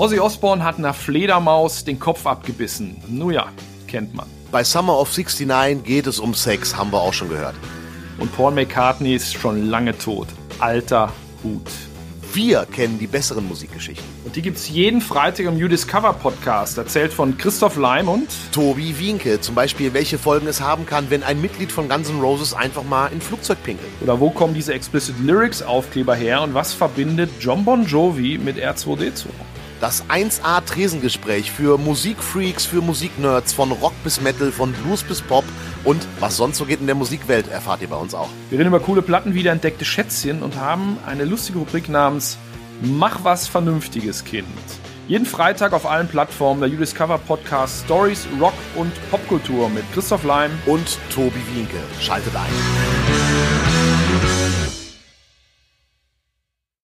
Ozzy Osbourne hat einer Fledermaus den Kopf abgebissen. Nun ja, kennt man. Bei Summer of 69 geht es um Sex, haben wir auch schon gehört. Und Paul McCartney ist schon lange tot. Alter Hut. Wir kennen die besseren Musikgeschichten. Und die gibt's jeden Freitag im You Discover Podcast, erzählt von Christoph Leim und Tobi Wienke, zum Beispiel, welche Folgen es haben kann, wenn ein Mitglied von Guns N' Roses einfach mal in Flugzeug pinkelt. Oder wo kommen diese Explicit Lyrics Aufkleber her und was verbindet John Bon Jovi mit R2D2? Das 1A Tresengespräch für Musikfreaks, für Musiknerds, von Rock bis Metal, von Blues bis Pop und was sonst so geht in der Musikwelt, erfahrt ihr bei uns auch. Wir reden über coole Platten, wiederentdeckte Schätzchen und haben eine lustige Rubrik namens Mach was Vernünftiges, Kind. Jeden Freitag auf allen Plattformen der You Discover Podcast Stories, Rock und Popkultur mit Christoph Leim und Tobi Wienke. Schaltet ein.